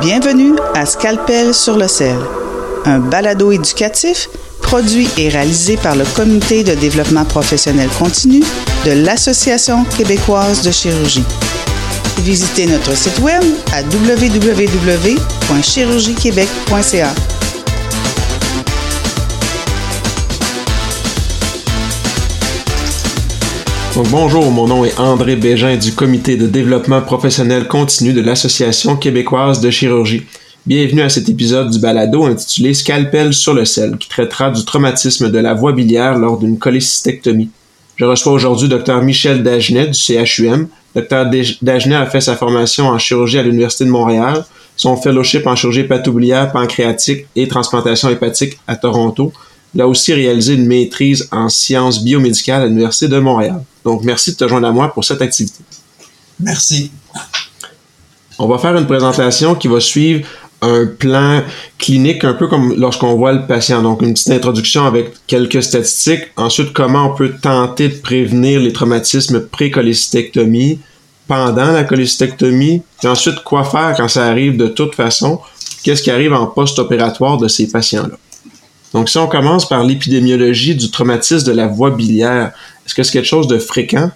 Bienvenue à Scalpel sur le sel, un balado éducatif produit et réalisé par le Comité de développement professionnel continu de l'Association québécoise de chirurgie. Visitez notre site web à www.chirurgiequebec.ca. bonjour, mon nom est André Bégin du Comité de développement professionnel continu de l'Association québécoise de chirurgie. Bienvenue à cet épisode du balado intitulé Scalpel sur le sel, qui traitera du traumatisme de la voie biliaire lors d'une cholécystectomie. Je reçois aujourd'hui Dr Michel Dagenet du CHUM. Dr Dagenet a fait sa formation en chirurgie à l'Université de Montréal, son fellowship en chirurgie hépatobiliaire, pancréatique et transplantation hépatique à Toronto, il a aussi réalisé une maîtrise en sciences biomédicales à l'Université de Montréal. Donc, merci de te joindre à moi pour cette activité. Merci. On va faire une présentation qui va suivre un plan clinique, un peu comme lorsqu'on voit le patient. Donc, une petite introduction avec quelques statistiques. Ensuite, comment on peut tenter de prévenir les traumatismes pré-cholécystectomie, pendant la cholécystectomie, et ensuite, quoi faire quand ça arrive de toute façon? Qu'est-ce qui arrive en post-opératoire de ces patients-là? Donc, si on commence par l'épidémiologie du traumatisme de la voie biliaire, est-ce que c'est quelque chose de fréquent?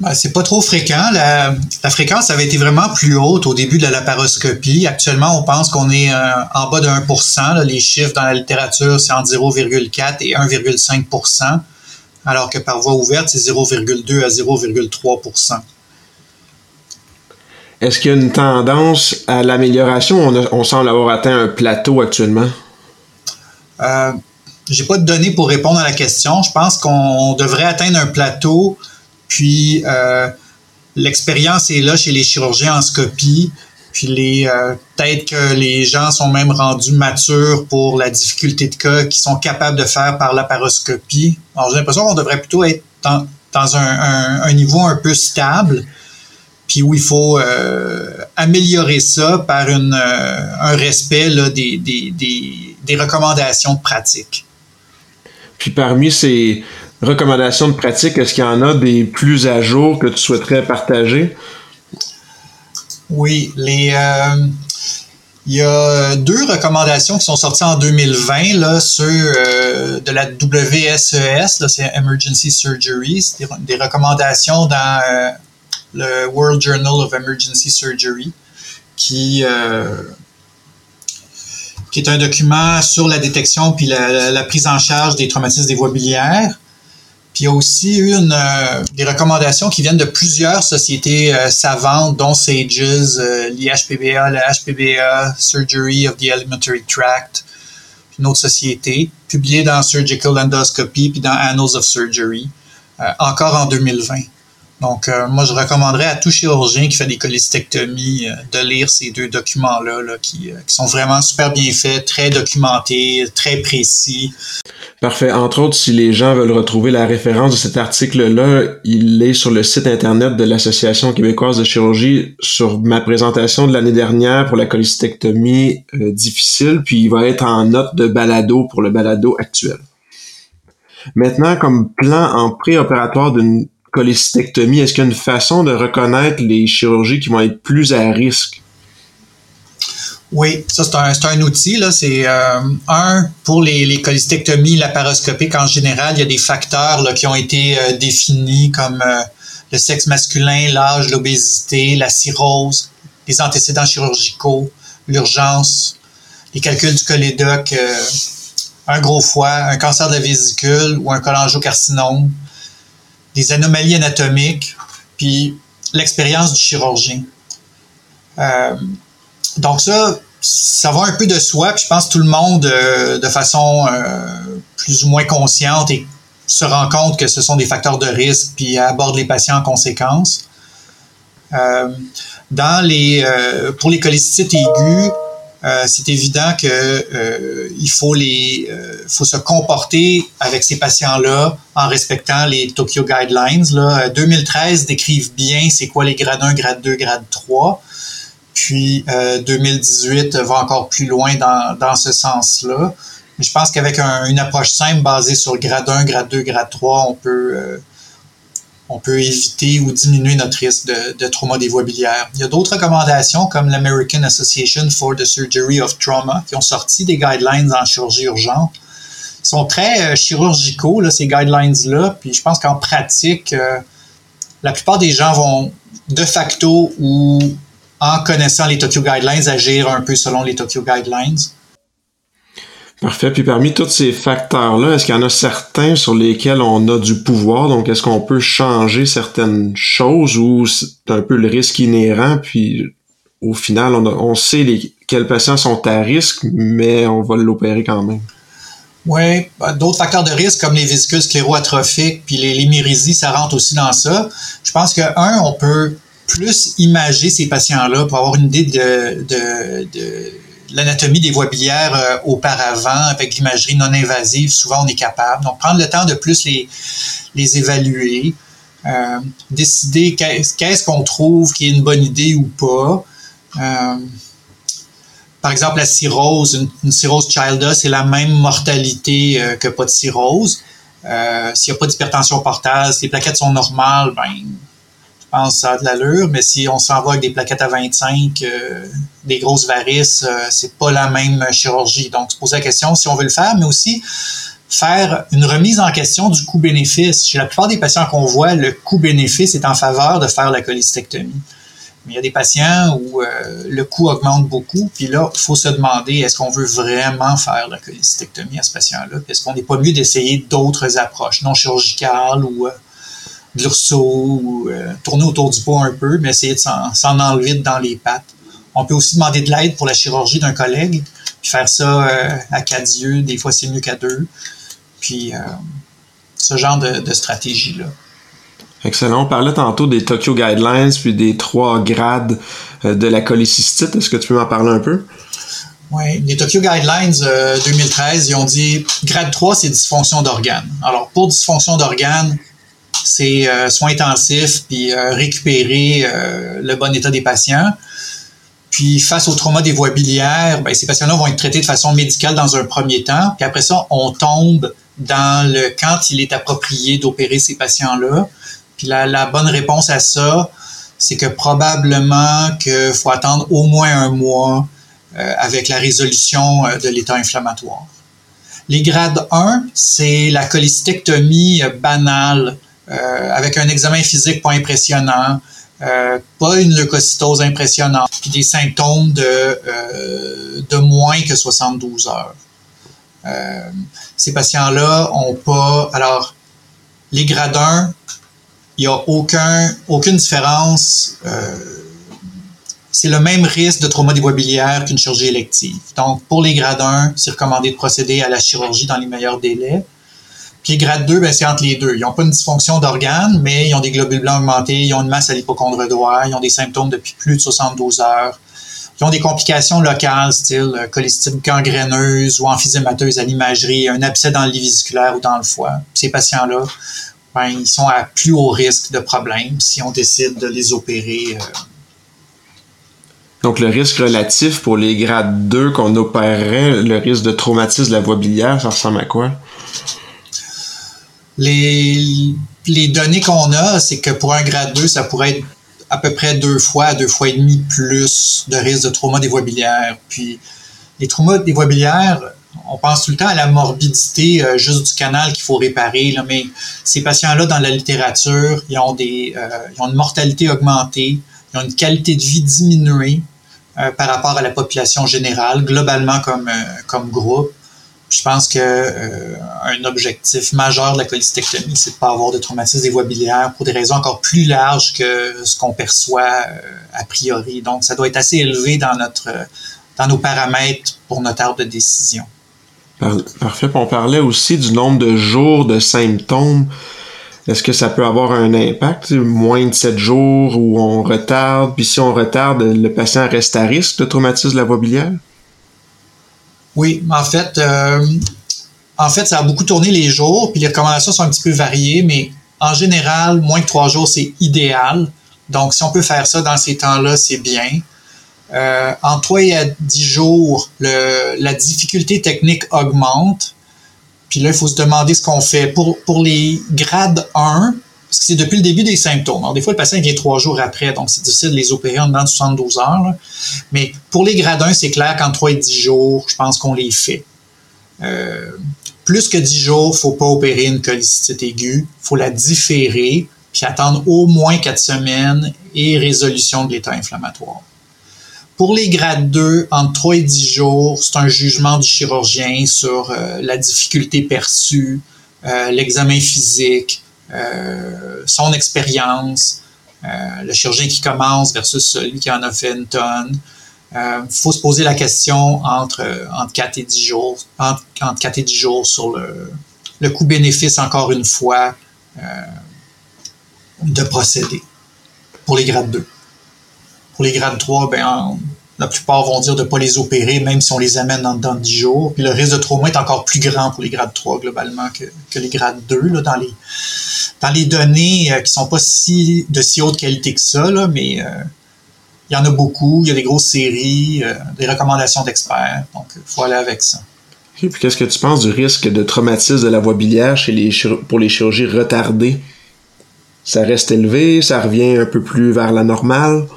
Ben, c'est pas trop fréquent. La, fréquence avait été vraiment plus haute au début de la laparoscopie. Actuellement, on pense qu'on est euh, en bas de 1% Les chiffres dans la littérature, c'est entre 0,4 et 1,5% alors que par voie ouverte, c'est 0,2 à 0,3% Est-ce qu'il y a une tendance à l'amélioration? On, on semble avoir atteint un plateau actuellement. Euh, j'ai pas de données pour répondre à la question. Je pense qu'on devrait atteindre un plateau, puis euh, l'expérience est là chez les chirurgiens en scopie. Puis les euh, peut-être que les gens sont même rendus matures pour la difficulté de cas qu'ils sont capables de faire par la paroscopie. Alors j'ai l'impression qu'on devrait plutôt être dans, un, niveau un peu stable, puis où il faut améliorer ça par un respect là, des recommandations de pratique. Puis parmi ces recommandations de pratique, est-ce qu'il y en a des plus à jour que tu souhaiterais partager? Oui, les, euh, il y a deux recommandations qui sont sorties en 2020 là, euh, de la WSES, c'est Emergency Surgery, des, des, recommandations dans euh, le World Journal of Emergency Surgery qui qui est un document sur la détection puis la, prise en charge des traumatismes des voies biliaires. Puis il y a aussi une, euh, des recommandations qui viennent de plusieurs sociétés euh, savantes, dont SAGES, euh, l'IHPBA, la HPBA, Surgery of the Alimentary Tract, une autre société, publiée dans Surgical Endoscopy puis dans Annals of Surgery, encore en 2020. Donc, euh, moi, je recommanderais à tout chirurgien qui fait des cholestectomies euh, de lire ces deux documents-là, euh, qui, sont vraiment super bien faits, très documentés, très précis. Parfait. Entre autres, si les gens veulent retrouver la référence de cet article-là, il est sur le site Internet de l'Association québécoise de chirurgie sur ma présentation de l'année dernière pour la cholestectomie difficile, puis il va être en note de balado pour le balado actuel. Maintenant, comme plan en préopératoire d'une cholécystectomie, est-ce qu'il y a une façon de reconnaître les chirurgies qui vont être plus à risque? Oui, ça c'est un, un, outil. Là. C'est euh, un pour les, les cholestectomies laparoscopiques en général, il y a des facteurs là, qui ont été euh, définis comme euh, le sexe masculin, l'âge, l'obésité, la cirrhose, les antécédents chirurgicaux, l'urgence, les calculs du cholédoc, un gros foie, un cancer de la vésicule ou un cholangiocarcinome des anomalies anatomiques, puis l'expérience du chirurgien. Euh, donc ça, ça va un peu de soi, puis je pense que tout le monde, euh, de façon euh, plus ou moins consciente, et se rend compte que ce sont des facteurs de risque, puis aborde les patients en conséquence. dans les, pour les cholécystites aiguës, euh, c'est évident que euh, il faut les euh, faut se comporter avec ces patients-là en respectant les Tokyo Guidelines. Là. 2013 décrivent bien c'est quoi les grades 1, grade 2, grade 3. Puis 2018 va encore plus loin dans, dans ce sens-là. je pense qu'avec une approche simple basée sur grade 1, grade 2, grade 3, on peut on peut éviter ou diminuer notre risque de, trauma des voies biliaires. Il y a d'autres recommandations comme l'American Association for the Surgery of Trauma qui ont sorti des guidelines en chirurgie urgente. Ils sont très euh, chirurgicaux, ces guidelines-là, puis je pense qu'en pratique, euh, la plupart des gens vont de facto ou en connaissant les Tokyo Guidelines agir un peu selon les Tokyo Guidelines. Parfait. Puis parmi tous ces facteurs-là, est-ce qu'il y en a certains sur lesquels on a du pouvoir? Donc, est-ce qu'on peut changer certaines choses ou c'est un peu le risque inhérent? Puis, au final, on, on sait les, quels patients sont à risque, mais on va l'opérer quand même. Oui, bah, d'autres facteurs de risque comme les vésicules scléroatrophiques puis les limérésies, ça rentre aussi dans ça. Je pense que, un, on peut plus imager ces patients-là pour avoir une idée de, de, de l'anatomie des voies biliaires euh, auparavant avec l'imagerie non invasive, souvent on est capable. Donc, prendre le temps de plus les, les évaluer, euh, décider qu'est-ce qu'on trouve qui est une bonne idée ou pas. Euh, par exemple, la cirrhose, une, cirrhose childa, c'est la même mortalité que pas de cirrhose. S'il n'y a pas d'hypertension portale, si les plaquettes sont normales, ben, pense ça a de l'allure, mais si on s'en va avec des plaquettes à 25, euh, des grosses varices, euh, c'est pas la même chirurgie. Donc, se poser la question si on veut le faire, mais aussi faire une remise en question du coût-bénéfice. Chez la plupart des patients qu'on voit, le coût-bénéfice est en faveur de faire la cholecystectomie. Mais il y a des patients où euh, le coût augmente beaucoup, puis là, il faut se demander est-ce qu'on veut vraiment faire la cholecystectomie à ce patient-là? Est-ce qu'on n'est pas mieux d'essayer d'autres approches non chirurgicales ou de l'urso ou euh, tourner autour du pot un peu, mais essayer de s'en enlever dans les pattes. On peut aussi demander de l'aide pour la chirurgie d'un collègue, puis faire ça euh, à quatre yeux, des fois c'est mieux qu'à deux. Puis euh, ce genre de, de stratégie-là. Excellent. On parlait tantôt des Tokyo Guidelines, puis des trois grades de la cholécystite. Est-ce que tu peux m'en parler un peu? Oui, les Tokyo Guidelines 2013, ils ont dit grade 3, c'est dysfonction d'organes. Alors, pour dysfonction d'organes, c'est euh, soins intensifs, puis euh, récupérer euh, le bon état des patients. Puis face au trauma des voies biliaires, ben, ces patients-là vont être traités de façon médicale dans un premier temps. Puis après ça, on tombe dans le quand il est approprié d'opérer ces patients-là. Puis la, la, bonne réponse à ça, c'est que probablement qu'il faut attendre au moins un mois euh, avec la résolution de l'état inflammatoire. Les grades 1, c'est la cholecystectomie banale euh, avec un examen physique pas impressionnant, euh, pas une leucocytose impressionnante, puis des symptômes de, euh, de moins que 72 heures. ces patients-là ont pas. Alors, les grades 1, il n'y a aucun, aucune différence. c'est le même risque de trauma des voies qu'une chirurgie élective. Donc, pour les grades 1, c'est recommandé de procéder à la chirurgie dans les meilleurs délais. Puis grade 2, ben, c'est entre les deux. Ils n'ont pas une dysfonction d'organes, mais ils ont des globules blancs augmentés, ils ont une masse à l'hypochondre droit, ils ont des symptômes depuis plus de 72 heures. Ils ont des complications locales, style euh, cholestite gangréneuse ou emphysémateuse à l'imagerie, un abcès dans le lit ou dans le foie. Ces patients-là, ben, ils sont à plus haut risque de problèmes si on décide de les opérer. Euh. Donc, le risque relatif pour les grades 2 qu'on opérerait, le risque de traumatisme de la voie biliaire, ça ressemble à quoi? Les, les données qu'on a, c'est que pour un grade 2, ça pourrait être à peu près deux fois deux fois et demi plus de risque de trauma des voies biliaires. Puis les traumas des voies biliaires, on pense tout le temps à la morbidité euh, juste du canal qu'il faut réparer, là, mais ces patients-là, dans la littérature, ils ont, des, euh, ils ont une mortalité augmentée, ils ont une qualité de vie diminuée euh, par rapport à la population générale, globalement comme, comme groupe. Je pense que euh, un objectif majeur de la cholecystectomie, c'est de pas avoir de traumatisme des voies biliaires pour des raisons encore plus larges que ce qu'on perçoit euh, a priori. Donc, ça doit être assez élevé dans notre dans nos paramètres pour notre arbre de décision. Parfait. On parlait aussi du nombre de jours de symptômes. Est-ce que ça peut avoir un impact? Moins de 7 jours où on retarde, puis si on retarde, le patient reste à risque de traumatisme de la voie biliaire? Oui, en fait, euh, en fait, ça a beaucoup tourné les jours, puis les recommandations sont un petit peu variées, mais en général, moins que trois jours, c'est idéal. Donc, si on peut faire ça dans ces temps-là, c'est bien. Euh, en trois et à dix jours, le, la difficulté technique augmente. Puis là, il faut se demander ce qu'on fait. Pour, pour les grades 1, parce que c'est depuis le début des symptômes. Alors, des fois, le patient vient trois jours après, donc c'est difficile de les opérer en dedans de 72 heures. Mais pour les grades 1, c'est clair qu'en 3 et 10 jours, je pense qu'on les fait. Euh, plus que 10 jours, faut pas opérer une cholécystite aiguë. faut la différer, puis attendre au moins 4 semaines et résolution de l'état inflammatoire. Pour les grades 2, entre 3 et 10 jours, c'est un jugement du chirurgien sur euh, la difficulté perçue, euh, l'examen physique, son expérience, le chirurgien qui commence versus celui qui en a fait une tonne. Il faut se poser la question entre, entre 4 et 10 jours, entre, 4 et 10 jours sur le, le coût-bénéfice, encore une fois, de procéder pour les grades 2. Pour les grades 3, ben, la plupart vont dire de ne pas les opérer, même si on les amène dans, dans 10 jours. Puis le risque de trauma est encore plus grand pour les grades 3 globalement que, que les grades 2 là, dans, les, dans les données euh, qui sont pas si de si haute qualité que ça, mais euh, il y en a beaucoup, il y a des grosses séries, euh, des recommandations d'experts, donc il faut aller avec ça. puis qu'est-ce que tu penses du risque de traumatisme de la voie biliaire chez les pour les chirurgies retardées? Ça reste élevé, ça revient un peu plus vers la normale?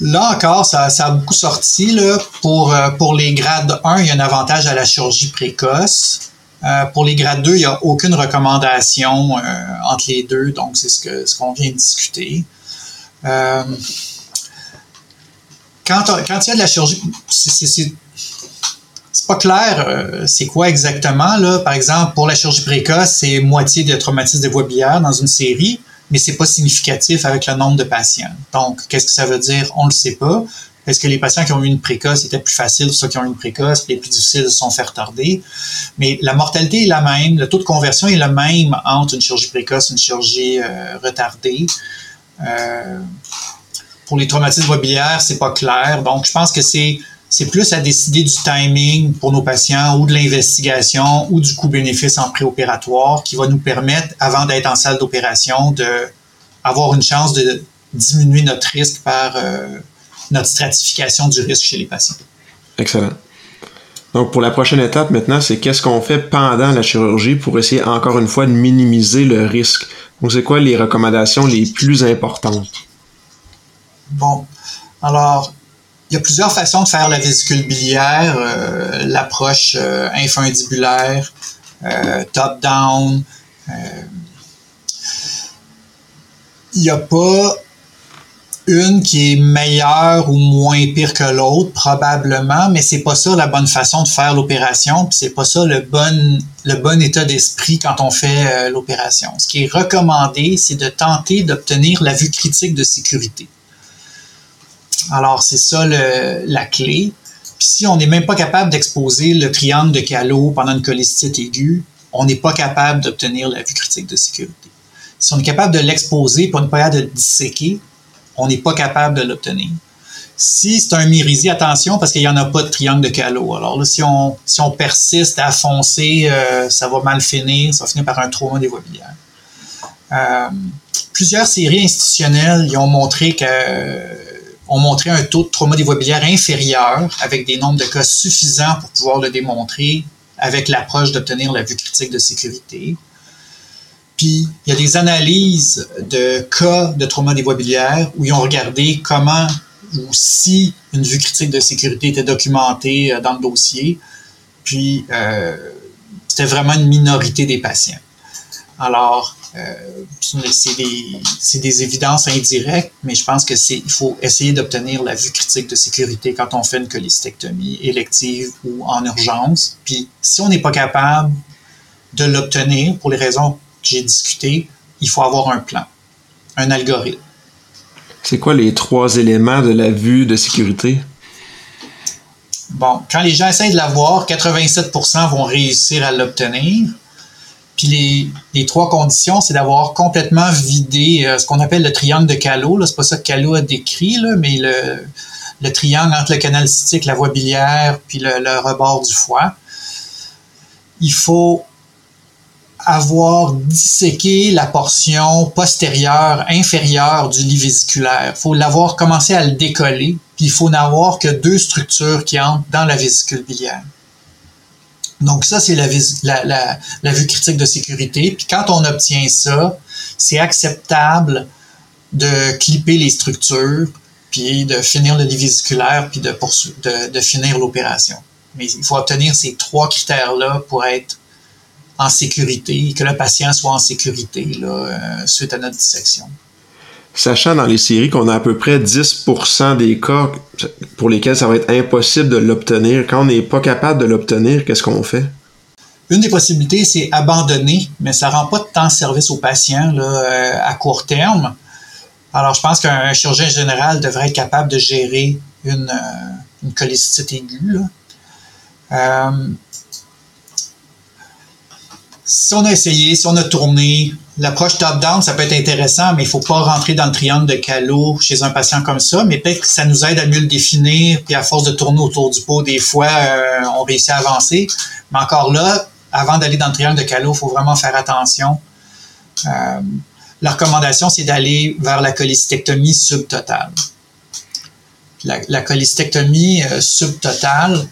Là encore, ça, a beaucoup sorti. Là. Pour, euh, pour les grades 1, il y a un avantage à la chirurgie précoce. Euh, pour les grades 2, il n'y a aucune recommandation euh, entre les deux, donc c'est ce qu'on ce qu'on vient de discuter. quand, quand il y a de la chirurgie, c'est pas clair c'est quoi exactement. Là. Par exemple, pour la chirurgie précoce, c'est moitié de traumatisme des voies biliaires dans une série mais c'est pas significatif avec le nombre de patients. Donc, qu'est-ce que ça veut dire? On le sait pas. Est-ce que les patients qui ont eu une précoce étaient plus faciles, ceux qui ont eu une précoce, les plus difficiles se sont fait retarder? Mais la mortalité est la même, le taux de conversion est le même entre une chirurgie précoce et une chirurgie euh, retardée. Euh, pour les traumatismes mobiliaires, c'est pas clair. Donc, je pense que c'est c'est plus à décider du timing pour nos patients ou de l'investigation ou du coût-bénéfice en préopératoire qui va nous permettre, avant d'être en salle d'opération, d'avoir une chance de diminuer notre risque par euh, notre stratification du risque chez les patients. Excellent. Donc, pour la prochaine étape maintenant, c'est qu'est-ce qu'on fait pendant la chirurgie pour essayer encore une fois de minimiser le risque? Donc, c'est quoi les recommandations les plus importantes? Bon. Alors, il y a plusieurs façons de faire la vésicule biliaire, euh, l'approche euh, infundibulaire, euh, top-down. Il n'y a pas une qui est meilleure ou moins pire que l'autre, probablement, mais c'est pas ça la bonne façon de faire l'opération, puis c'est pas ça le bon, le bon état d'esprit quand on fait l'opération. Ce qui est recommandé, c'est de tenter d'obtenir la vue critique de sécurité. Alors, c'est ça la clé. Puis si on n'est même pas capable d'exposer le triangle de Callot pendant une cholécystite aiguë, on n'est pas capable d'obtenir la vue critique de sécurité. Si on est capable de l'exposer pour ne pas de le disséquer, on n'est pas capable de l'obtenir. Si c'est un myrisi, attention parce qu'il n'y en a pas de triangle de Callot. Alors là, si on, si on persiste à foncer, euh, ça va mal finir, ça va finir par un trauma des voies biliaires. Euh, plusieurs séries institutionnelles y ont montré que ont montré un taux de trauma des voies biliaires inférieur avec des nombres de cas suffisants pour pouvoir le démontrer avec l'approche d'obtenir la vue critique de sécurité. Puis, il y a des analyses de cas de trauma des voies biliaires où ils ont regardé comment ou si une vue critique de sécurité était documentée euh, dans le dossier. Puis, euh, c'était vraiment une minorité des patients. Alors, c'est des, évidences indirectes, mais je pense que c'est il faut essayer d'obtenir la vue critique de sécurité quand on fait une cholestectomie élective ou en urgence. Puis si on n'est pas capable de l'obtenir pour les raisons que j'ai discutées, il faut avoir un plan, un algorithme. C'est quoi les trois éléments de la vue de sécurité? Bon, quand les gens essayent de l'avoir, 87% vont réussir à l'obtenir. Puis les, trois conditions, c'est d'avoir complètement vidé euh, ce qu'on appelle le triangle de Callot. C'est pas ça que Callot a décrit, là, mais le, triangle entre le canal cytique, la voie biliaire, puis le, rebord du foie. Il faut avoir disséqué la portion postérieure, inférieure du lit vésiculaire. Il faut l'avoir commencé à le décoller, puis il faut n'avoir que deux structures qui entrent dans la vésicule biliaire. Donc ça, c'est la, vue critique de sécurité. Puis quand on obtient ça, c'est acceptable de clipper les structures, puis de finir le lit vésiculaire, puis de, de, de finir l'opération. Mais il faut obtenir ces trois critères-là pour être en sécurité, que le patient soit en sécurité là, euh, suite à notre dissection. Sachant dans les séries qu'on a à peu près 10% des cas pour lesquels ça va être impossible de l'obtenir, quand on n'est pas capable de l'obtenir, qu'est-ce qu'on fait? Une des possibilités, c'est abandonner, mais ça rend pas tant service au patient là, euh, à court terme. Alors, je pense qu'un chirurgien général devrait être capable de gérer une, euh, une aiguë. Euh, si on a essayé, si on a tourné, l'approche top-down, ça peut être intéressant, mais il faut pas rentrer dans le triangle de Calo chez un patient comme ça. Mais peut-être que ça nous aide à mieux le définir, puis à force de tourner autour du pot, des fois, euh, on réussit à avancer. Mais encore là, avant d'aller dans le triangle de Calo, il faut vraiment faire attention. Euh, la recommandation, c'est d'aller vers la cholécystectomie subtotale. La, la euh, subtotale,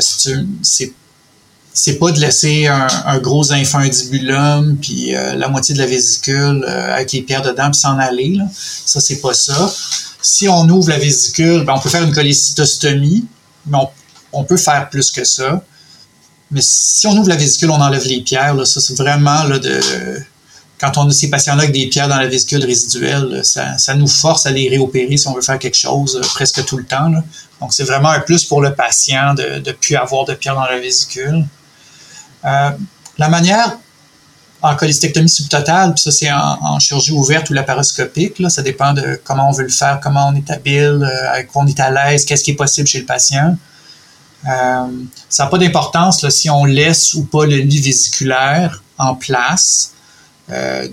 c'est c'est pas de laisser un, gros infundibulum puis euh, la moitié de la vésicule euh, avec les pierres dedans puis s'en aller. Là. Ça, c'est pas ça. Si on ouvre la vésicule, ben, on peut faire une cholécystostomie, mais on, peut faire plus que ça. Mais si on ouvre la vésicule, on enlève les pierres. Là. Ça, c'est vraiment là, de. Quand on a ces patients-là avec des pierres dans la vésicule résiduelle, ça, ça, nous force à les réopérer si on veut faire quelque chose euh, presque tout le temps. Donc, c'est vraiment un plus pour le patient de ne plus avoir de pierres dans la vésicule. Euh, la manière en cholestectomie subtotale, puis ça c'est en, chirurgie ouverte ou laparoscopique, là, ça dépend de comment on veut le faire, comment on est habile, euh, avec quoi on est à l'aise, qu'est-ce qui est possible chez le patient. Euh, ça n'a pas d'importance si on laisse ou pas le lit vésiculaire en place.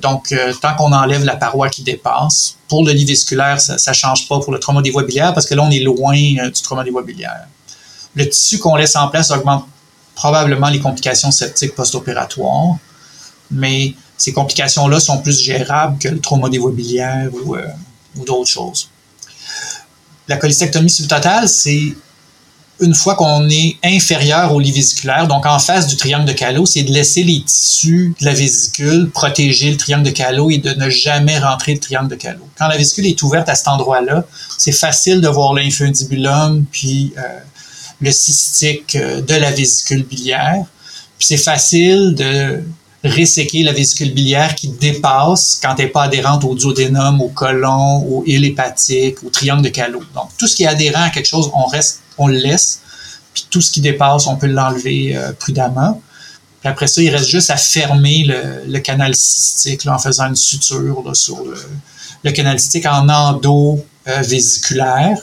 donc, tant qu'on enlève la paroi qui dépasse, pour le lit vésiculaire, ça ne change pas pour le trauma des voies biliaires parce que là, on est loin du trauma des voies biliaires. Le tissu qu'on laisse en place augmente probablement les complications septiques post-opératoires, mais ces complications-là sont plus gérables que le trauma des voies biliaires ou, euh, d'autres choses. La cholecystectomie subtotale, c'est une fois qu'on est inférieur au lit vésiculaire, donc en face du triangle de Callot, c'est de laisser les tissus de la vésicule protéger le triangle de Callot et de ne jamais rentrer le triangle de Callot. Quand la vésicule est ouverte à cet endroit-là, c'est facile de voir l'infundibulum puis euh, le cystique euh, de la vésicule biliaire. c'est facile de réséquer la vésicule biliaire qui dépasse quand elle n'est pas adhérente au duodénum, au côlon, au île hépatique, au triangle de Callot. Donc, tout ce qui est adhérent à quelque chose, on reste, on le laisse. Puis tout ce qui dépasse, on peut l'enlever euh, prudemment. Puis après ça, il reste juste à fermer le, canal cystique en faisant une suture sur le, canal cystique en endo euh, vésiculaire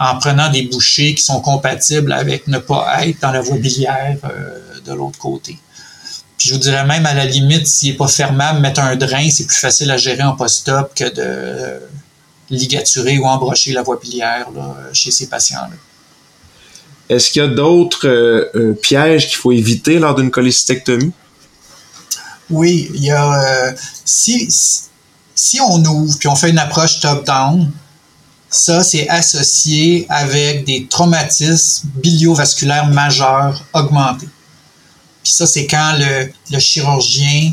en prenant des bouchées qui sont compatibles avec ne pas être dans la voie biliaire euh, de l'autre côté. Puis je vous dirais même à la limite, s'il n'est pas fermable, mettre un drain, c'est plus facile à gérer en post-op que de ligaturer ou embrocher la voie biliaire chez ces patients-là. Est-ce qu'il y a d'autres euh, euh, pièges qu'il faut éviter lors d'une cholécystectomie? Oui, il y a si, si on ouvre puis on fait une approche top-down, ça, c'est associé avec des traumatismes biliovasculaires majeurs augmentés. Puis ça, c'est quand le, chirurgien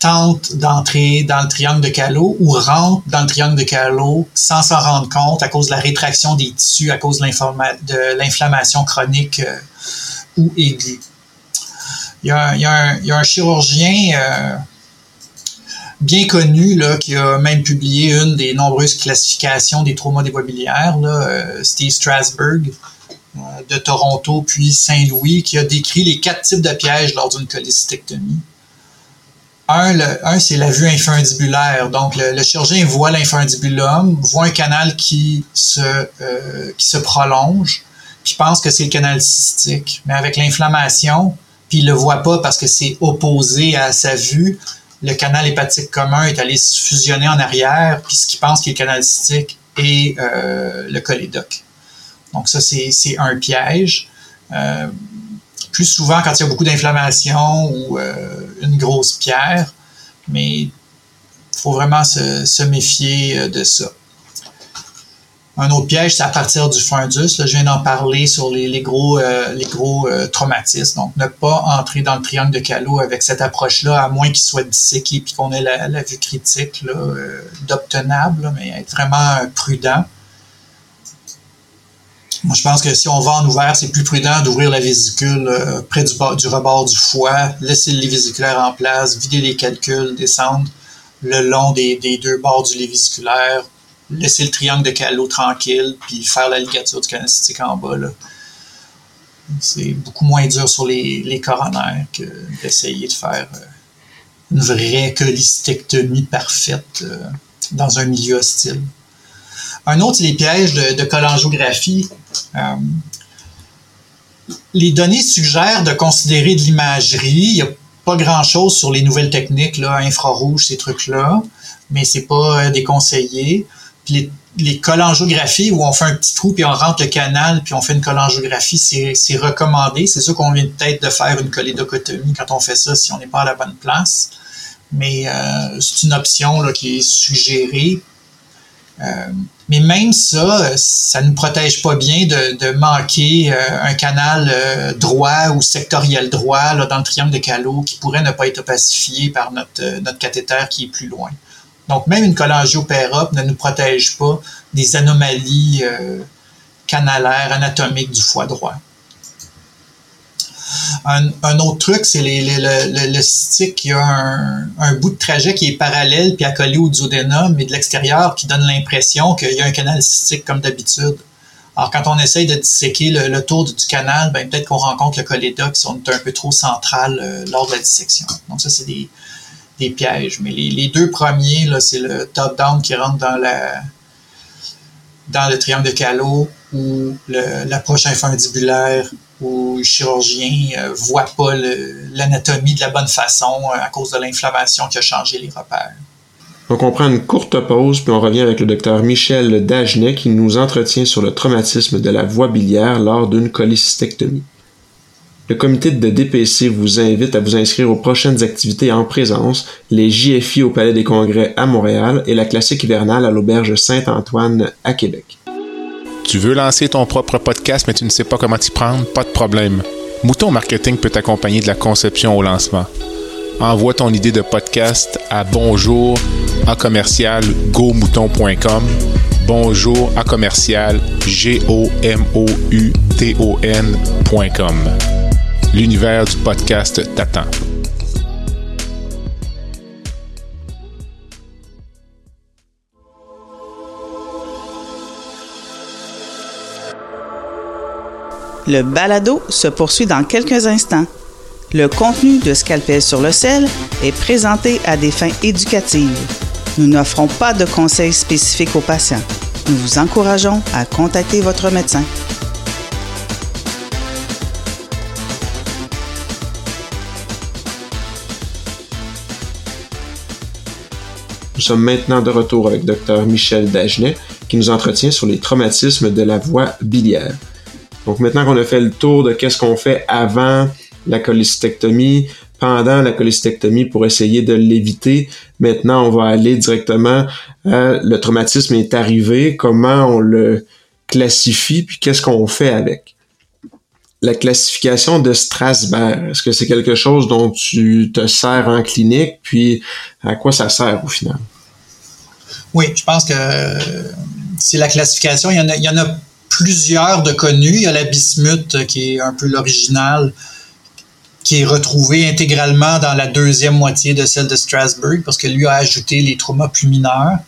tente d'entrer dans le triangle de Callot ou rentre dans le triangle de Callot sans s'en rendre compte à cause de la rétraction des tissus, à cause de l'inflammation chronique euh, ou aiguë. Il y, a un, chirurgien euh, bien connu, là, qui a même publié une des nombreuses classifications des traumas biliaires, là, euh, Steve Strasberg euh, de Toronto, puis Saint-Louis, qui a décrit les quatre types de pièges lors d'une cholécystectomie. Un, c'est la vue infundibulaire. Donc, le, chirurgien voit l'infundibulum, voit un canal qui se, euh, qui se prolonge, puis pense que c'est le canal cystique. Mais avec l'inflammation, puis il le voit pas parce que c'est opposé à sa vue, le canal hépatique commun est allé se fusionner en arrière, puis ce qu'il pense qui est le canal cystique et euh, le cholédoque. Donc ça, c'est un piège. Euh, plus souvent quand il y a beaucoup d'inflammation ou euh, une grosse pierre, mais il faut vraiment se, méfier de ça. Un autre piège, c'est à partir du fundus. je viens d'en parler sur les, gros, euh, les gros euh, traumatismes. Donc, ne pas entrer dans le triangle de Callot avec cette approche-là, à moins qu'il soit disséqué et qu'on ait la, vue critique euh, d'obtenable, mais être vraiment prudent. Moi, je pense que si on va en ouvert, c'est plus prudent d'ouvrir la vésicule près du, rebord du foie, laisser les vésiculaires en place, vider les calculs, descendre le long des, des deux bords du lit vésiculaire, laisser le triangle de Callot tranquille, puis faire la ligature du canal en bas. C'est beaucoup moins dur sur les, les coronaires que d'essayer de faire euh, une vraie cholistectomie parfaite euh, dans un milieu hostile. Un autre, c'est les pièges de, de cholangiographie. Euh, les données suggèrent de considérer de l'imagerie. Il n'y a pas grand-chose sur les nouvelles techniques, là, infrarouge, ces trucs-là, mais c'est pas déconseillé. Les, les cholangiographies où on fait un petit trou puis on rentre le canal puis on fait une cholangiographie, c'est recommandé. C'est sûr qu'on vient peut-être de faire une cholédocotomie quand on fait ça si on n'est pas à la bonne place. Mais euh, c'est une option là, qui est suggérée. Euh, mais même ça, ça ne nous protège pas bien de, de manquer euh, un canal droit ou sectoriel droit là, dans le triangle de Callot qui pourrait ne pas être opacifié par notre cathéter qui est plus loin. Donc, même une cholangiopérope ne nous protège pas des anomalies euh, canalaires, anatomiques du foie droit. Un, autre truc, c'est le, le, cystique qui a un, bout de trajet qui est parallèle puis accolé au duodénum, mais de l'extérieur qui donne l'impression qu'il y a un canal cystique comme d'habitude. Alors, quand on essaye de disséquer le, tour du canal, ben, peut-être qu'on rencontre le cholédoque qui sont un peu trop central euh, lors de la dissection. Donc, ça, c'est des, des pièges. Mais les, deux premiers, c'est le top-down qui rentre dans dans le triangle de Callot ou l'approche infundibulaire où le chirurgien ne euh, voit pas l'anatomie de la bonne façon euh, à cause de l'inflammation qui a changé les repères. Donc on prend une courte pause, puis on revient avec le docteur Michel Dagenet qui nous entretient sur le traumatisme de la voie biliaire lors d'une cholécystectomie. Le comité de DPC vous invite à vous inscrire aux prochaines activités en présence, les JFI au Palais des Congrès à Montréal et la classique hivernale à l'Auberge Saint-Antoine à Québec. Tu veux lancer ton propre podcast mais tu ne sais pas comment t'y prendre? Pas de problème. Mouton Marketing peut t'accompagner de la conception au lancement. Envoie ton idée de podcast à bonjour à commercial bonjour à commercial l'univers du podcast t'attend. Le balado se poursuit dans quelques instants. Le contenu de Scalpel sur le sel est présenté à des fins éducatives. Nous n'offrons pas de conseils spécifiques aux patients. Nous vous encourageons à contacter votre médecin. Nous sommes maintenant de retour avec Dr Michel Dagenet qui nous entretient sur les traumatismes de la voie biliaire. Donc maintenant qu'on a fait le tour de qu'est-ce qu'on fait avant la cholécystectomie, pendant la cholécystectomie pour essayer de l'éviter, maintenant on va aller directement à le traumatisme est arrivé, comment on le classifie, puis qu'est-ce qu'on fait avec? La classification de Strasberg, est-ce que c'est quelque chose dont tu te sers en clinique, puis à quoi ça sert au final? Oui, je pense que c'est la classification. Il y, en a, plusieurs de connus. Il y a la bismuth qui est un peu l'original, qui est retrouvé intégralement dans la deuxième moitié de celle de Strasbourg, parce que lui a ajouté les traumas plus mineurs.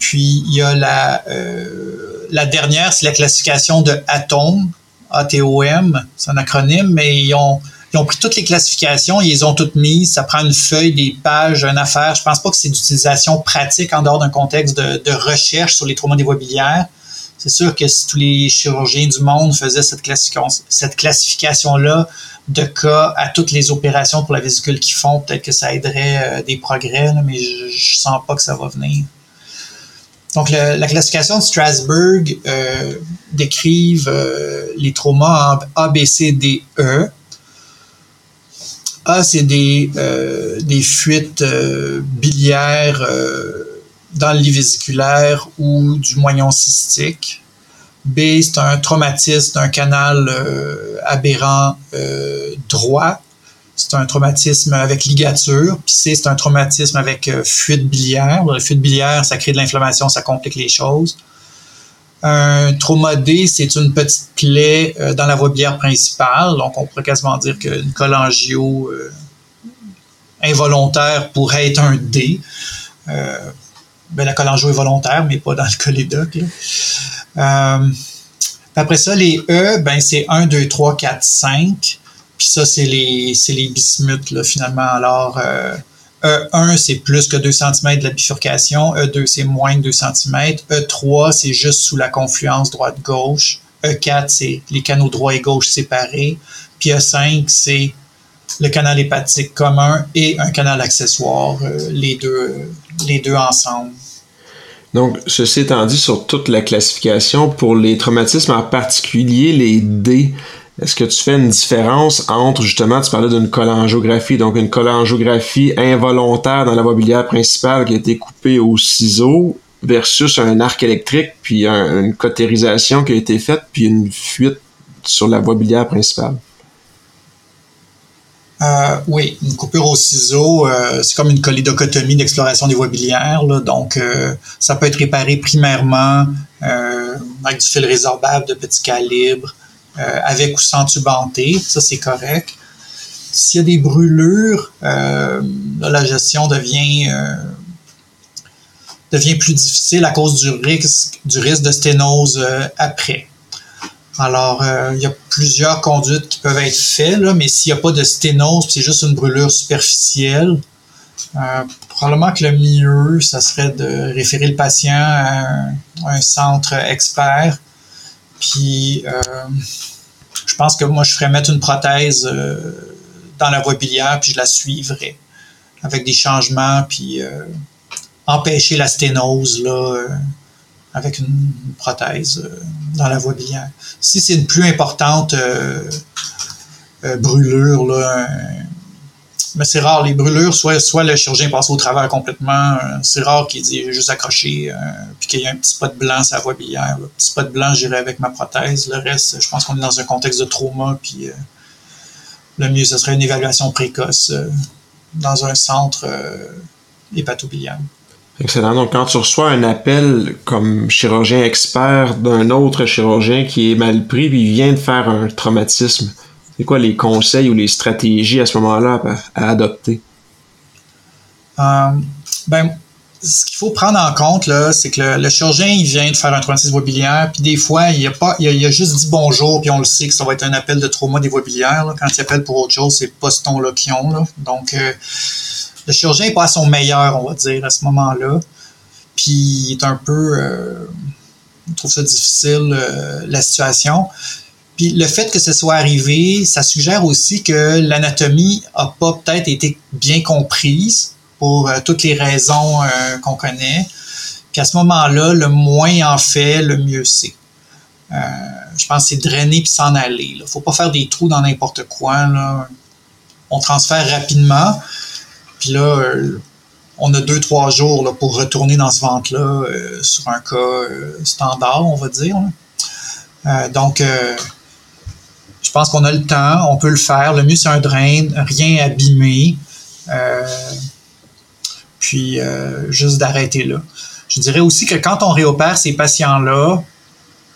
Puis il y a la, euh, dernière, c'est la classification de Atome, ATOM, c'est un acronyme, mais ils ont, ils ont pris toutes les classifications, ils les ont toutes mises. Ça prend une feuille, des pages, une affaire. Je pense pas que c'est d'utilisation pratique en dehors d'un contexte de, recherche sur les traumas des voies biliaires. C'est sûr que si tous les chirurgiens du monde faisaient cette, cette classification-là de cas à toutes les opérations pour la vésicule qu'ils font, peut-être que ça aiderait euh, des progrès, mais je, je sens pas que ça va venir. Donc, la classification de Strasbourg euh, décrive euh, les traumas en A, B, C, D, E. A, c'est des, euh, des fuites biliaires dans le lit vésiculaire ou du moignon cystique. B, c'est un traumatisme d'un canal euh, aberrant euh, droit. C'est un traumatisme avec ligature. Puis C, c'est un traumatisme avec euh, fuite biliaire. La fuite biliaire, ça crée de l'inflammation, ça complique les choses. Un trauma D, c'est une petite plaie dans la voie biliaire principale. Donc, on pourrait quasiment dire qu'une cholangio involontaire pourrait être un D. ben, la cholangio est volontaire, mais pas dans le colédoc. Euh, après ça, les E, ben c'est 1, 2, 3, 4, 5. Puis ça, c'est les, les bismuths, finalement. Alors, euh, E1, c'est plus que 2 cm de la bifurcation. E2, c'est moins que 2 cm. E3, c'est juste sous la confluence droite-gauche. E4, c'est les canaux droit et gauche séparés. Puis E5, c'est le canal hépatique commun et un canal accessoire, euh, les, deux, les deux ensemble. Donc, ceci étant dit, sur toute la classification, pour les traumatismes en particulier, les D, est-ce que tu fais une différence entre, justement, tu parlais d'une cholangiographie, donc une cholangiographie involontaire dans la voie biliaire principale qui a été coupée au ciseau versus un arc électrique, puis une cautérisation qui a été faite, puis une fuite sur la voie biliaire principale? Euh, oui, une coupure au ciseau, euh, c'est comme une colédocotomie d'exploration des voies biliaires. donc, euh, ça peut être réparé primairement avec du fil résorbable de petit calibre, avec ou sans tube Ça, c'est correct. S'il y a des brûlures, la gestion devient devient plus difficile à cause du risque, du risque de sténose après. Alors, euh, il y a plusieurs conduites qui peuvent être faites, mais s'il n'y a pas de sténose, c'est juste une brûlure superficielle, euh, probablement que le mieux, ça serait de référer le patient à un, centre expert. Puis, euh, je pense que moi, je ferais mettre une prothèse dans la voie biliaire, puis je la suivrais avec des changements, puis empêcher la sténose, là avec une, prothèse euh, dans la voie biliaire. Si c'est une plus importante euh, euh, brûlure, là, mais c'est rare, les brûlures, soit, soit le chirurgien passe au travers complètement, c'est rare qu'il ait juste accroché, puis qu'il y ait un petit spot blanc sur la voie biliaire. Un petit spot blanc, j'irai avec ma prothèse. Le reste, je pense qu'on est dans un contexte de trauma, puis le mieux, ce serait une évaluation précoce dans un centre hépatobiliaire. Excellent. Donc, quand tu reçois un appel comme chirurgien expert d'un autre chirurgien qui est mal pris puis vient de faire un traumatisme, c'est quoi les conseils ou les stratégies à ce moment-là à, adopter? Euh, ben, ce qu'il faut prendre en compte, là, c'est que le, chirurgien, il vient de faire un traumatisme vobiliaire, puis des fois, il a, pas, il a, juste dit bonjour, puis on le sait que ça va être un appel de trauma des voies Quand il appelle pour autre chose, c'est pas ce ton-là qu'ils ont. Donc, euh, le chirurgien n'est pas à son meilleur, on va dire, à ce moment-là. Puis il est un peu. Euh, il trouve ça difficile, euh, la situation. Puis le fait que ce soit arrivé, ça suggère aussi que l'anatomie n'a pas peut-être été bien comprise pour euh, toutes les raisons qu'on connaît. Puis à ce moment-là, le moins en fait, le mieux c'est. je pense que c'est drainer puis s'en aller. Il ne faut pas faire des trous dans n'importe quoi. On transfère rapidement. Puis là, euh, on a deux, trois jours pour retourner dans ce ventre-là euh, sur un cas euh, standard, on va dire. donc, je pense qu'on a le temps, on peut le faire. Le mieux, c'est un drain, rien abîmé. puis, juste d'arrêter là. Je dirais aussi que quand on réopère ces patients-là,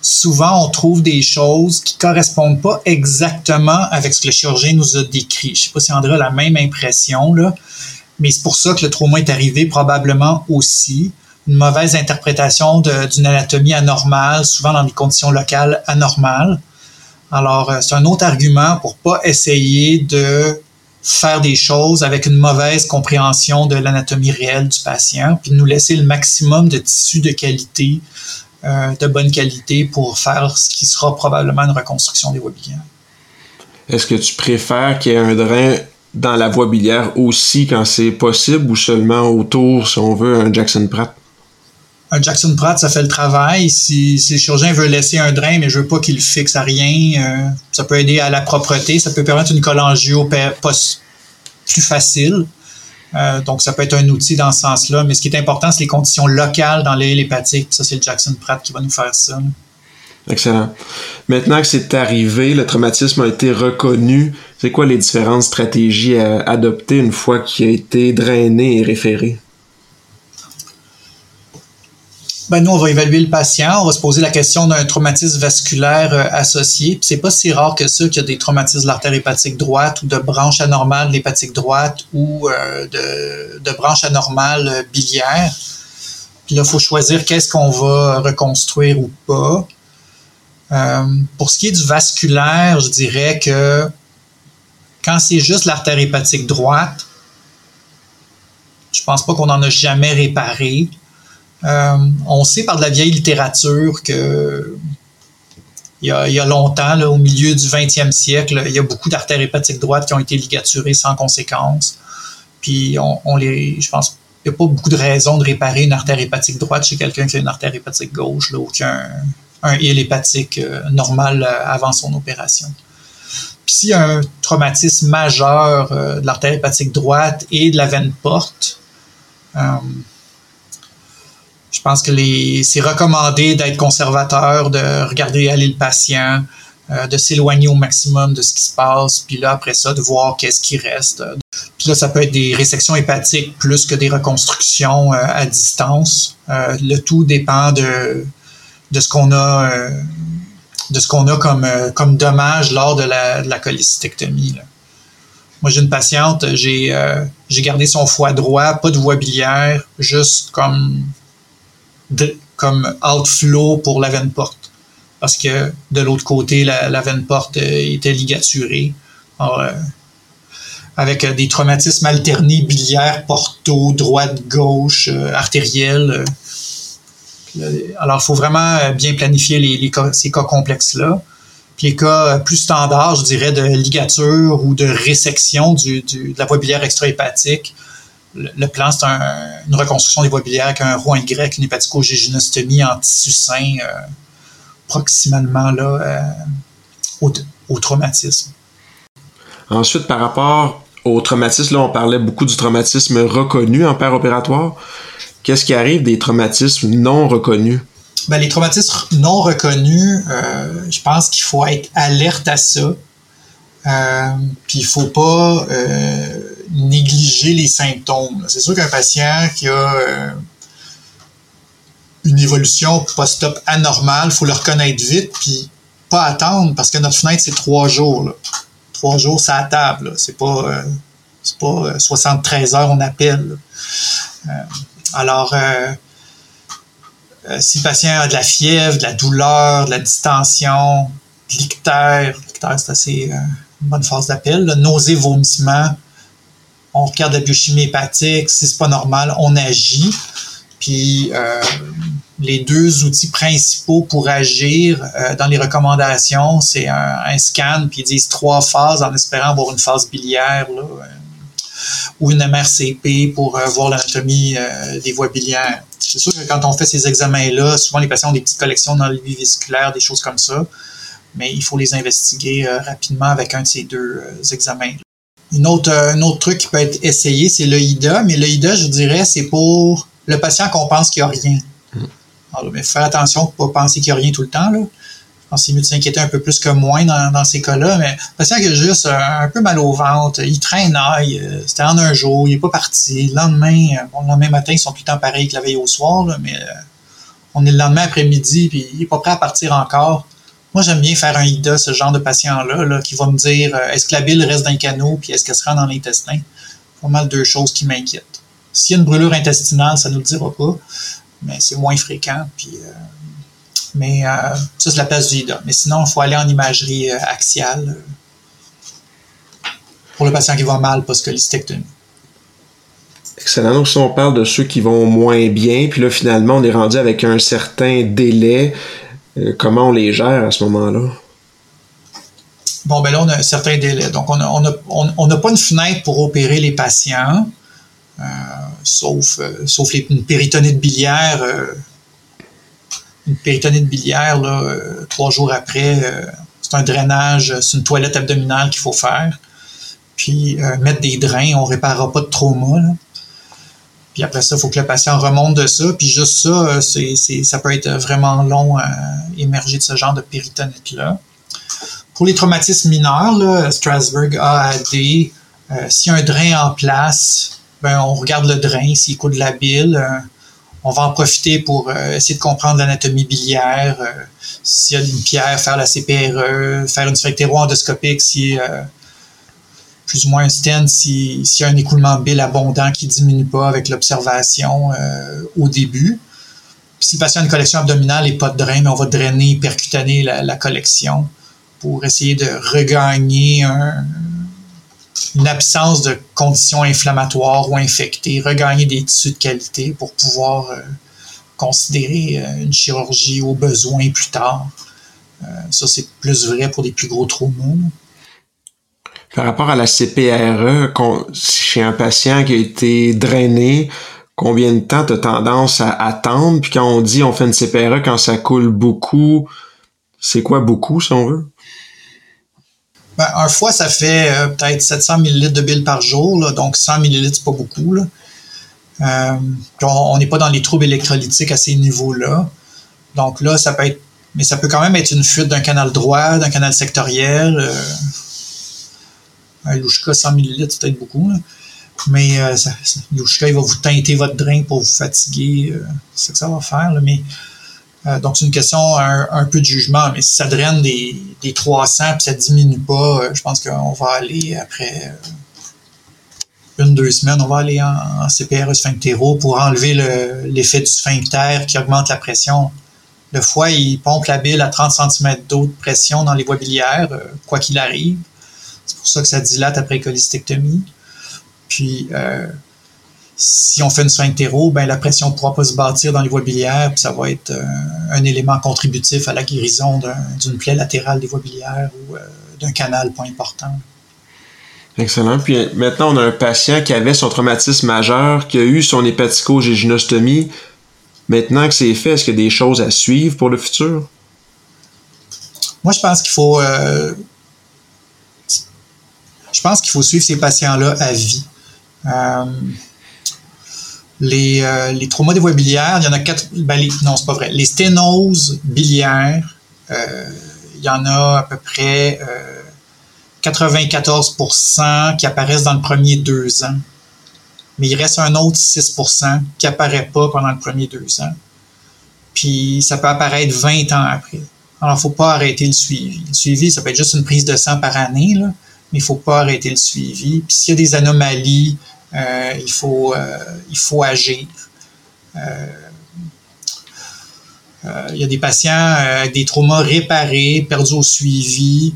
souvent on trouve des choses qui correspondent pas exactement avec ce que le chirurgien nous a décrit. Je sais pas si André a la même impression, là. Mais c'est pour ça que le trauma est arrivé probablement aussi. Une mauvaise interprétation d'une anatomie anormale, souvent dans des conditions locales anormales. Alors, euh, c'est un autre argument pour pas essayer de faire des choses avec une mauvaise compréhension de l'anatomie réelle du patient, puis nous laisser le maximum de tissus de qualité, euh, de bonne qualité pour faire ce qui sera probablement une reconstruction des voies biliaires. Est-ce que tu préfères qu'il y ait un drain dans la voie biliaire aussi quand c'est possible ou seulement autour, si on veut, un Jackson Pratt? Un Jackson Pratt, ça fait le travail. Si, si le chirurgien veut laisser un drain, mais je veux pas qu'il fixe à rien, euh, ça peut aider à la propreté. Ça peut permettre une cholangio plus facile. donc, ça peut être un outil dans ce sens-là. Mais ce qui est important, c'est les conditions locales dans les hépatiques. Ça, c'est le Jackson Pratt qui va nous faire ça. Excellent. Maintenant que c'est arrivé, le traumatisme a été reconnu, c'est quoi les différentes stratégies à adopter une fois qu'il a été drainé et référé? Ben, nous, on va évaluer le patient, on va se poser la question d'un traumatisme vasculaire euh, associé. C'est pas si rare que ça qu'il y a des traumatismes de l'artère hépatique droite ou de branche anormale de l'hépatique droite ou euh, de, de branche anormale euh, biliaire. Puis là, il faut choisir qu'est-ce qu'on va reconstruire ou pas. Pour ce qui est du vasculaire, je dirais que quand c'est juste l'artère hépatique droite, je pense pas qu'on en a jamais réparé. Euh, on sait par de la vieille littérature que il y a, longtemps, au milieu du 20e siècle, il y a beaucoup d'artères hépatiques droites qui ont été ligaturées sans conséquence. Puis on, les, je pense, il n'y a pas beaucoup de raisons de réparer une artère hépatique droite chez quelqu'un qui a une artère hépatique gauche, là, aucun un île hépatique euh, normal euh, avant son opération. Puis s'il y a un traumatisme majeur de l'artère hépatique droite et de la veine porte, je pense que c'est recommandé d'être conservateur, de regarder aller le patient, de s'éloigner au maximum de ce qui se passe, puis là, après ça, de voir qu'est-ce qui reste. Puis là, ça peut être des résections hépatiques plus que des reconstructions à distance. le tout dépend de, de ce qu'on a euh, de ce qu'on a comme, euh, comme dommage lors de la, de. Moi, j'ai une patiente, j'ai euh, j'ai gardé son foie droit, pas de voie biliaire, juste comme, comme outflow pour la veine porte. Parce que de l'autre côté, la, veine porte était ligaturée. avec des traumatismes alternés biliaires, porto, droite, gauche, artérielle alors, il faut vraiment euh, bien planifier les, ces cas complexes-là. Puis les cas euh, plus standards, je dirais, de ligature ou de résection du, de la voie biliaire extra-hépatique, le, plan, c'est une reconstruction des voies biliaires avec un roi Y, une hépatico-géginostomie en tissu sain, euh, proximalement là, au, au, traumatisme. Ensuite, par rapport au traumatisme, là, on parlait beaucoup du traumatisme reconnu en père opératoire. Qu'est-ce qui arrive des traumatismes non reconnus? Ben, les traumatismes non reconnus, euh, je pense qu'il faut être alerte à ça. Euh, puis il faut pas euh, négliger les symptômes. C'est sûr qu'un patient qui a une évolution post-op anormale, il faut le reconnaître vite, puis pas attendre, parce que notre fenêtre, c'est trois jours. Trois jours, c'est à table. C'est pas, c'est pas 73 heures, on appelle. Alors, euh, euh, si le patient a de la fièvre, de la douleur, de la distension, de l'ictère, l'ictère c'est assez euh, une bonne phase d'appel, nausée, vomissement, on regarde la biochimie hépatique, si c'est pas normal, on agit. Puis les deux outils principaux pour agir dans les recommandations, c'est un, scan, puis ils disent trois phases en espérant avoir une phase biliaire. Là, ou une MRCP pour euh, voir l'anatomie euh, des voies biliaires. C'est sûr que quand on fait ces examens-là, souvent les patients ont des petites collections dans le vésiculaire, des choses comme ça, mais il faut les investiguer euh, rapidement avec un de ces deux examens. Une autre, un autre truc qui peut être essayé, c'est l'EIDA, mais l'EIDA, je dirais, c'est pour le patient qu'on pense qu'il n'y a rien. Mm. Alors, mais faire attention pour pas penser qu'il n'y a rien tout le temps. Là pense c'est mieux de s'inquiéter un peu plus que moins dans, ces cas-là. Mais le patient qui a juste euh, un peu mal au ventre, il traîne, euh, c'était en un jour, il n'est pas parti. Le lendemain, euh, bon, le lendemain matin, ils sont tout le temps pareils que la veille au soir, mais on est le lendemain après-midi, puis il n'est pas prêt à partir encore. Moi, j'aime bien faire un IDA, ce genre de patient-là, qui va me dire est-ce que la bile reste dans le canot, puis est-ce qu'elle se rend dans l'intestin? Pas mal deux choses qui m'inquiètent. S'il y a une brûlure intestinale, ça ne nous le dira pas, mais c'est moins fréquent, puis mais euh, ça, c'est la place du Mais sinon, il faut aller en imagerie euh, axiale euh, pour le patient qui va mal post-cholistectomie. Excellent. Donc, si on parle de ceux qui vont moins bien, puis là, finalement, on est rendu avec un certain délai, comment on les gère à ce moment-là? Bon, ben là, on a un certain délai. Donc, on n'a pas une fenêtre pour opérer les patients, sauf, sauf les, une péritonite biliaire une péritonite biliaire, là, euh, trois jours après, euh, c'est un drainage, c'est une toilette abdominale qu'il faut faire. puis mettre des drains, on réparera pas de trauma. Puis après ça, il faut que le patient remonte de ça. Puis juste ça, c'est, ça peut être vraiment long à émerger de ce genre de péritonite-là. Pour les traumatismes mineurs, Strasbourg A à D, s'il y a un drain en place, ben, on regarde le drain, s'il coule de la bile on va en profiter pour euh, essayer de comprendre l'anatomie biliaire, euh, s'il y a une pierre, faire la CPRE, faire une sphinctéro-endoscopique si euh, plus ou moins stent s'il y a un écoulement bile abondant qui diminue pas avec l'observation au début. si le patient a une collection abdominale et pas de drain, mais on va drainer, percutaner la, collection pour essayer de regagner un, une absence de conditions inflammatoires ou infectées, regagner des tissus de qualité pour pouvoir euh, considérer euh, une chirurgie au besoin plus tard. Euh, ça, c'est plus vrai pour des plus gros traumas. Par rapport à la CPRE, chez un patient qui a été drainé, combien de temps tu as tendance à attendre? Puis quand on dit on fait une CPRE quand ça coule beaucoup, c'est quoi beaucoup si on veut? Ben, un foie, ça fait euh, peut-être 700 ml de bile par jour, donc 100 ml, c'est pas beaucoup. Euh, on n'est pas dans les troubles électrolytiques à ces niveaux-là. Donc là, ça peut être, mais ça peut quand même être une fuite d'un canal droit, d'un canal sectoriel. Euh, un Louchka, 100 ml, c'est peut-être beaucoup. Mais euh, il va vous teinter votre drain pour vous fatiguer. c'est ce que ça va faire. mais euh, donc, c'est une question un, peu de jugement, mais si ça draine des, des 300 puis ça diminue pas, euh, je pense qu'on va aller après euh, une, deux semaines, on va aller en, en CPRE sphinctéro pour enlever l'effet du sphincter qui augmente la pression. Le foie, il pompe la bile à 30 cm d'eau de pression dans les voies biliaires, quoi qu'il arrive. C'est pour ça que ça dilate après cholecystectomie. Puis, si on fait une sphinctéro, ben la pression ne pourra pas se bâtir dans les voies biliaires, puis ça va être euh, un élément contributif à la guérison d'une plaie latérale des voies biliaires ou euh, d'un canal pas important. Excellent. Puis maintenant, on a un patient qui avait son traumatisme majeur, qui a eu son hépatico-géginostomie. Maintenant que c'est fait, est-ce qu'il y a des choses à suivre pour le futur? Moi, je pense qu'il faut. Euh, je pense qu'il faut suivre ces patients-là à vie. Les, euh, les traumas des voies biliaires, il y en a quatre. Ben non, c'est pas vrai. Les sténoses biliaires, euh, il y en a à peu près 94% euh, qui apparaissent dans le premier deux ans. Mais il reste un autre 6% qui apparaît pas pendant le premier deux ans. Puis ça peut apparaître 20 ans après. Alors, il faut pas arrêter le suivi. Le suivi, ça peut être juste une prise de sang par année, là, mais il faut pas arrêter le suivi. Puis s'il y a des anomalies, euh, il, faut, euh, il faut agir. Euh, il y a des patients avec des traumas réparés, perdus au suivi,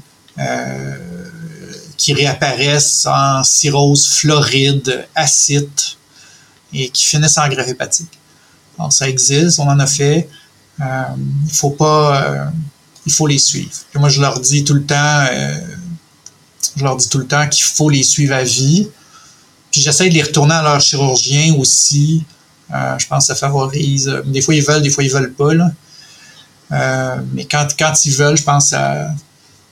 qui réapparaissent en cirrhose floride, acide, et qui finissent en greffe hépatique. Alors, ça existe, on en a fait. il faut pas, il faut les suivre. moi, je leur dis tout le temps, je leur dis tout le temps qu'il faut les suivre à vie. Puis j'essaie de les retourner à leur chirurgien aussi. Euh, je pense que ça favorise. Euh, des fois, ils veulent, des fois, ils veulent pas. Euh, mais quand, quand ils veulent, je pense que ça,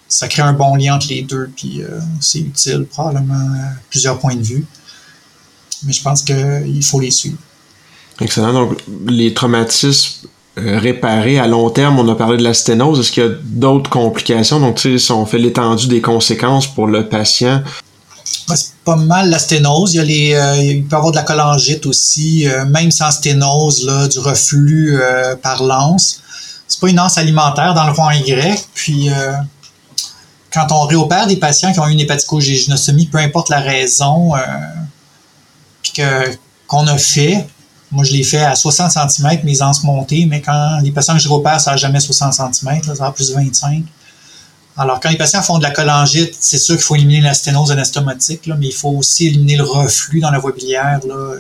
ça crée un bon lien entre les deux. Puis c'est utile, probablement, à plusieurs points de vue. Mais je pense qu'il faut les suivre. Excellent. Donc, les traumatismes réparés à long terme, on a parlé de la sténose. Est-ce qu'il y a d'autres complications? Donc, tu sais, si on fait l'étendue des conséquences pour le patient, c'est pas mal la sténose. Il, y a les, euh, il peut y avoir de la cholangite aussi, euh, même sans sténose, là, du reflux euh, par l'anse. C'est pas une anse alimentaire dans le rond Y. Puis, quand on réopère des patients qui ont eu une hépatico-géginostomie, peu importe la raison qu'on a fait, moi, je l'ai fait à 60 cm, mes anses montées, mais quand les patients que je réopère, ça n'a jamais 60 cm, ça a plus 25 alors, quand les patients font de la cholangite, c'est sûr qu'il faut éliminer la sténose anastomotique, mais il faut aussi éliminer le reflux dans la voie biliaire. Euh,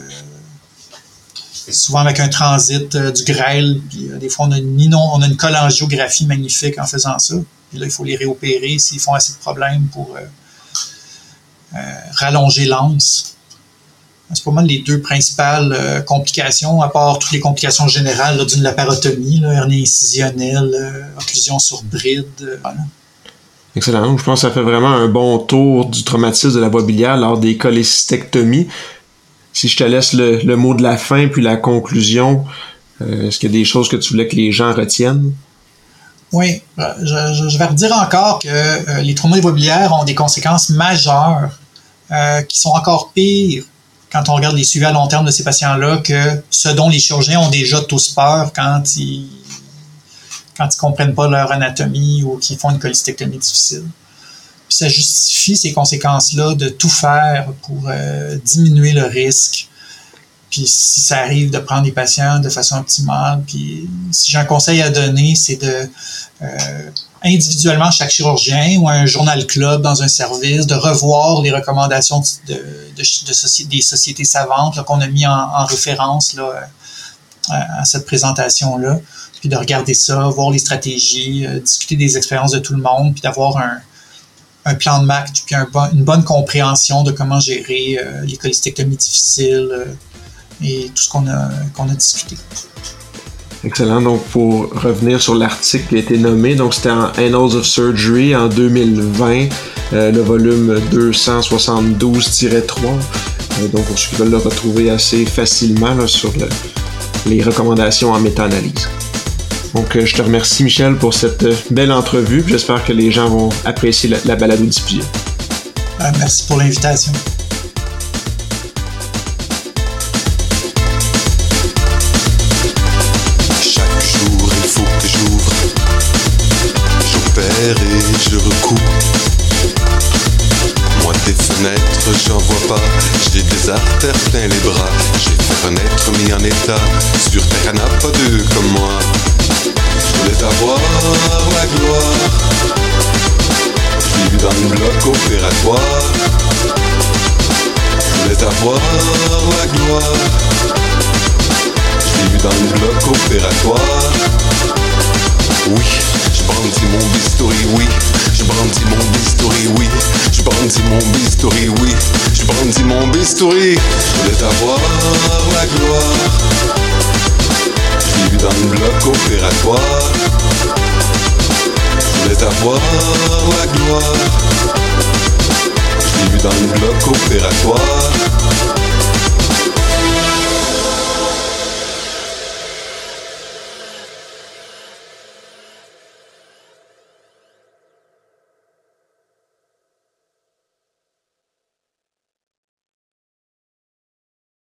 souvent avec un transit euh, du grêle. Euh, des fois, on a, une, on a une cholangiographie magnifique en faisant ça. Puis là, il faut les réopérer s'ils font assez de problèmes pour rallonger l'anse. C'est pas mal les deux principales complications, à part toutes les complications générales d'une laparotomie, hernie incisionnelle, occlusion sur bride. Excellent. Je pense que ça fait vraiment un bon tour du traumatisme de la voie biliaire lors des cholécystectomies. Si je te laisse le, mot de la fin puis la conclusion, euh, est-ce qu'il y a des choses que tu voulais que les gens retiennent? Oui, euh, je, vais redire encore que euh, les traumas biliaires ont des conséquences majeures qui sont encore pires quand on regarde les suivis à long terme de ces patients-là que ce dont les chirurgiens ont déjà tous peur quand ils quand ils comprennent pas leur anatomie ou qu'ils font une cholecystectomie difficile. Puis ça justifie ces conséquences-là de tout faire pour euh, diminuer le risque. Puis si ça arrive de prendre des patients de façon optimale, puis si j'ai un conseil à donner, c'est de euh, individuellement chaque chirurgien ou un journal club dans un service de revoir les recommandations de, de, des sociétés savantes qu'on a mis en, référence à, cette présentation-là, puis de regarder ça, voir les stratégies, euh, discuter des expériences de tout le monde, puis d'avoir un, plan de match, puis une bonne compréhension de comment gérer euh, les cholestectomies difficiles euh, et tout ce qu'on a discuté. Excellent. Donc, pour revenir sur l'article qui a été nommé, donc c'était en Annals of Surgery en 2020, euh, le volume 272-3. donc, pour ceux qui veulent le retrouver assez facilement sur les recommandations en méta-analyse. Donc, je te remercie, Michel, pour cette belle entrevue. J'espère que les gens vont apprécier la, la balade diffusion. merci pour l'invitation. Et je recoupe. Moi des fenêtres j'en vois pas, j'ai des artères plein les bras, j'ai fait renaître mis en état, sur terre n'a pas deux comme moi. Je voulais avoir la gloire, je dans le bloc opératoire. Je voulais avoir la gloire, je dans le bloc opératoire. Oui, je brandis mon bistouri, oui. Je brandis mon bistouri, oui. Je brandis mon bistouri, oui. Je brandis mon bistouri. Je voulais avoir la gloire. Je vu dans le bloc opératoire. Je voulais avoir la gloire. Je vu dans le bloc opératoire.